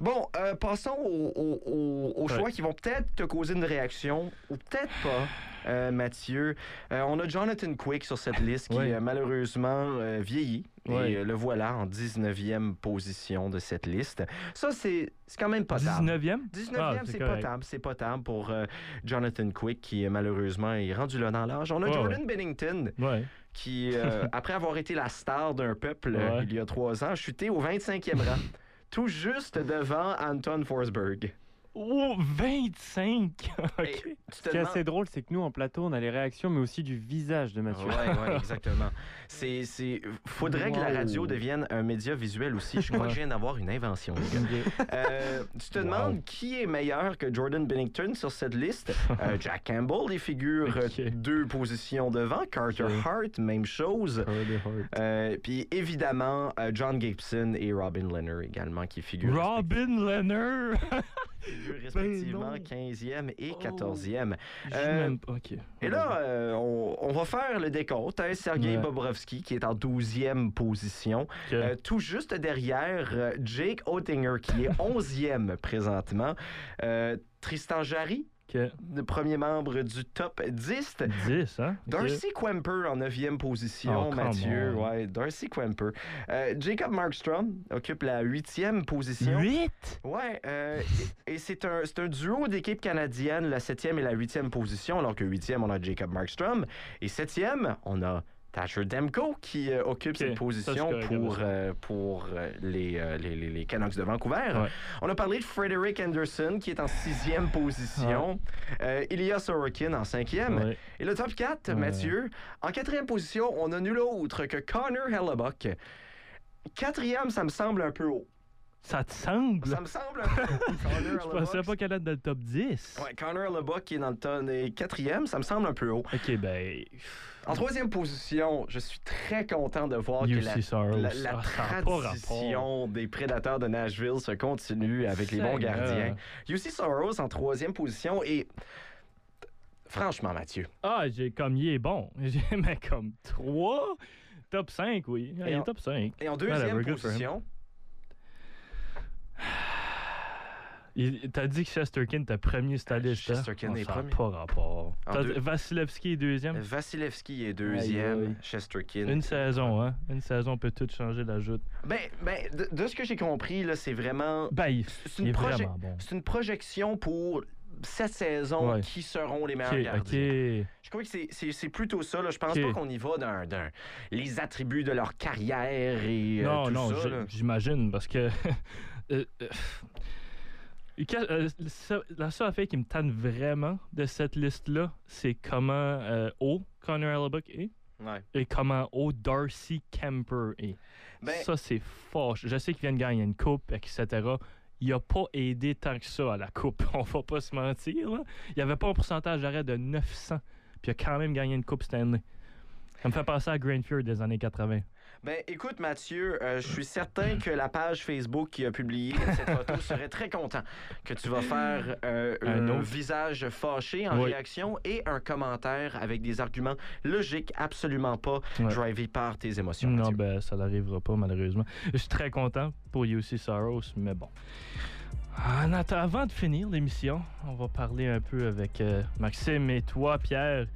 Bon, euh, passons aux, aux choix Ouais. qui vont peut-être te causer une réaction ou peut-être pas, euh, Mathieu. Euh, on a Jonathan Quick sur cette liste qui Ouais. a malheureusement vieilli. Ouais. Et le voilà en 19e position de cette liste. Ça, c'est quand même potable. 19e? 19e, Ah, c'est potable. C'est potable pour Jonathan Quick qui, malheureusement, est rendu là dans l'âge. On a Jordan Bennington qui, (laughs) après avoir été la star d'un peuple il y a trois ans, a chuté au 25e rang. (laughs) Tout juste devant Anton Forsberg. Oh, (laughs) 25! OK. Et tu te Ce qui est assez drôle, c'est que nous, en plateau, on a les réactions, mais aussi du visage de Mathieu. Ouais, ouais, exactement. (laughs) C'est, c'est... Faudrait que la radio devienne un média visuel aussi. Je crois que je viens d'avoir une invention. (laughs) Euh, tu te Wow. demandes qui est meilleur que Jordan Bennington sur cette liste? (laughs) Euh, Jack Campbell, il figure deux positions devant. Carter. Hart, même chose. Euh, puis évidemment, euh, John Gibson et Robin Leonard également qui figurent, Robin Leonard! figurent (laughs) respectivement non. 15e et Oh. 14e. Je Euh, même pas- OK. Et là, euh, on, on va faire le décompte. Hein? Sergei Ouais. Bobrovski qui est en 12e position. Euh, tout juste derrière euh, Jake Oettinger qui est (laughs) 11e présentement. Euh, Tristan Jarry, le premier membre du top 10. 10, hein? Darcy Quemper en 9e position, Oh, Mathieu. on. Ouais, Darcy Quemper. Euh, Jacob Markstrom occupe la 8e position. 8? Ouais, euh, et, et c'est un, c'est un duo d'équipes canadiennes, la 7e et la 8e position, alors que 8e, on a Jacob Markstrom. Et 7e, on a Thatcher Demko qui euh, occupe cette position pour, euh, pour euh, les, les, Canucks de Vancouver. Ouais. On a parlé de Frederick Anderson qui est en 6e position. Euh, Ilya Sorokin en 5e. Ouais. Et le top 4, Ouais. Mathieu, en quatrième position, on a nul autre que Connor Hellebuck. Quatrième, ça me semble un peu haut. Ça te semble? Ça me semble un peu haut. (laughs) Connor Je pensais pas qu'elle était dans le top 10. Ouais, Connor Hellebuck qui est dans le est quatrième, ça me semble un peu haut. OK, ben... En troisième position, je suis très content de voir que la, Soros. la, la Ah, tradition des prédateurs de Nashville se continue avec les bons gardiens. UC Soros en troisième position et franchement, Mathieu, Ah, j'ai comme il est bon. (laughs) J'ai mais comme 3. Top 5, oui. Et il en- est top 5. et en deuxième position, Il- T'as dit que Chesterkin était premier sur ta liste. hein? Shesterkin Oh, est premier. pas rapport. Deux- Vasilevski est deuxième? Vasilevski est deuxième. Chesterkin. Une saison, hein? Une saison peut tout changer la joute. Ben, ben de, de ce que j'ai compris, là, c'est vraiment Ben, il, c'est une, est proje- vraiment bon. c'est une projection pour cette saison Ouais. qui seront les meilleurs gardiens. Je crois que c'est- plutôt ça. Là. Je pense pas qu'on y va d'un d'un- les attributs de leur carrière et euh, non, tout non, ça. là. j'imagine, parce que. (laughs) euh, euh, que- euh, la seule affaire qui me tente vraiment de cette liste-là, c'est comment euh, haut Connor Hellebuck est Ouais. et comment haut Darcy Kemper est. Ben, Ça, c'est fort. Je sais qu'il vient de gagner une coupe, etc. Il a pas aidé tant que ça à la coupe. (laughs) On va pas se mentir. Là. Il avait pas un pourcentage d'arrêt de 900. Puis il a quand même gagné une coupe Stanley. Ça me fait penser à Grandford des années 80. Ben, écoute, Mathieu, euh, je suis certain que la page Facebook qui a publié cette (laughs) photo serait très content que tu vas faire euh, Un visage fâché en Oui. réaction et un commentaire avec des arguments logiques, absolument pas Ouais. drivés par tes émotions. Non, Mathieu. ben, ça n'arrivera pas, malheureusement. Je suis très content pour UC Soros, mais bon. En atta- avant de finir l'émission, on va parler un peu avec euh, Maxime et toi, Pierre.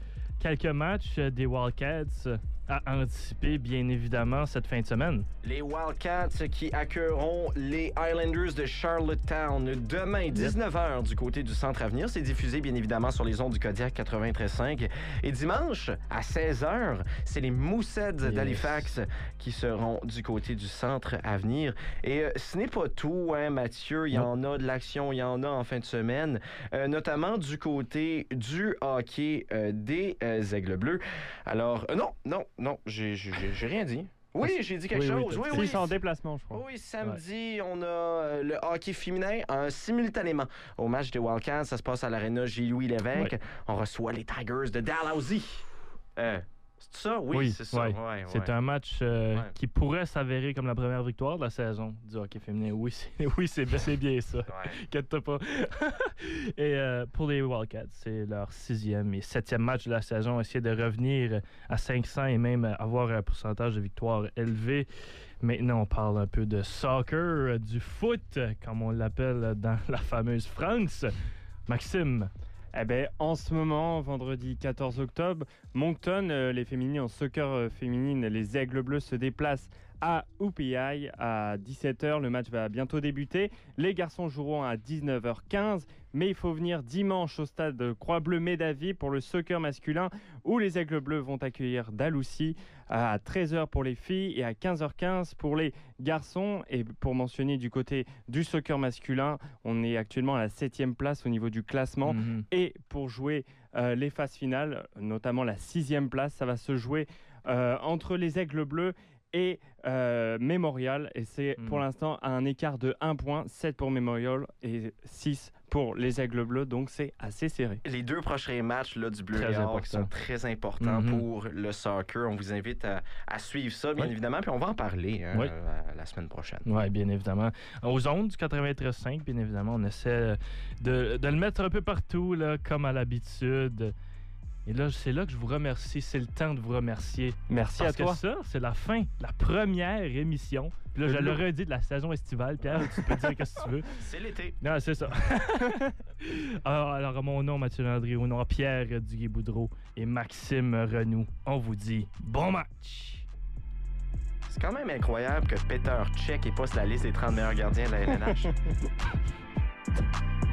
Quelques matchs des Wildcats. À anticiper, bien évidemment, cette fin de semaine. Les Wildcats qui accueilleront les Islanders de Charlottetown demain, 19h, du côté du Centre Avenir. C'est diffusé, bien évidemment, sur les ondes du Kodiak 93.5. Et dimanche, à 16h, c'est les Mooseheads Yes. d'Halifax qui seront du côté du Centre Avenir. Et euh, ce n'est pas tout, hein, Mathieu. Il y en a de l'action, il y en a en fin de semaine, euh, notamment du côté du hockey euh, des Aigles Bleus. Alors, euh, non, non, non, j'ai rien dit. Oui, j'ai dit quelque Oui, oui, chose. Oui, oui. c'est en déplacement, je crois. Oui, samedi, on a euh, le hockey féminin simultanément au match des Wildcats. Ça se passe à l'aréna J-Louis Lévesque. Ouais. On reçoit les Tigers de Dalhousie. Euh, ça? Oui, c'est ça. ouais. Ouais, C'est ouais. un match euh, Ouais. qui pourrait s'avérer comme la première victoire de la saison du hockey féminin. Oui, c'est (laughs) oui, c'est c'est bien ça. Inquiète-toi pas. (laughs) et euh, pour les Wildcats, c'est leur sixième et septième match de la saison. Essayer de revenir à 500 et même avoir un pourcentage de victoire élevé. Maintenant, on parle un peu de soccer, du foot, comme on l'appelle dans la fameuse France. Maxime, Eh ben, en ce moment, vendredi 14 octobre, Moncton, euh, les féminines en soccer euh, féminine, les Aigles Bleus se déplacent à UPI à 17h. Le match va bientôt débuter. Les garçons joueront à 19h15, mais il faut venir dimanche au stade Croix-Bleu Médavie pour le soccer masculin où les Aigles Bleus vont accueillir Dalhousie à 13h pour les filles et à 15h15 pour les garçons. Et pour mentionner du côté du soccer masculin, on est actuellement à la 7 place au niveau du classement. mhm. Et pour jouer euh, les phases finales, notamment la sixième place, ça va se jouer euh, entre les Aigles Bleus et euh, Memorial. Et c'est Mm. pour l'instant à un écart de 1 point, 7 pour Memorial et 6 pour les Aigles Bleus. Donc c'est assez serré. Les deux prochains matchs là, du Bleu Très et Or important. sont très importants Mhm. pour le soccer. On vous invite à, à suivre ça, bien Oui. évidemment, puis on va en parler hein, Oui. euh, la semaine prochaine. Oui, bien évidemment. Aux ondes du 93.5, bien évidemment, on essaie de, de le mettre un peu partout, là, comme à l'habitude. Et là, c'est là que je vous remercie. C'est le temps de vous remercier. Merci Parce à toi. que ça, c'est la fin, la première émission. Puis là, je le redis de la saison estivale. Pierre, tu peux dire ce que tu veux. (laughs) C'est l'été. Non, c'est ça. (laughs) alors, alors, à mon nom, Mathieu Landry, au nom de Pierre Duguay-Boudreau et Maxime Renoux, on vous dit bon match! C'est quand même incroyable que Peter Check pas sur la liste des 30 meilleurs gardiens de la LNH. (laughs)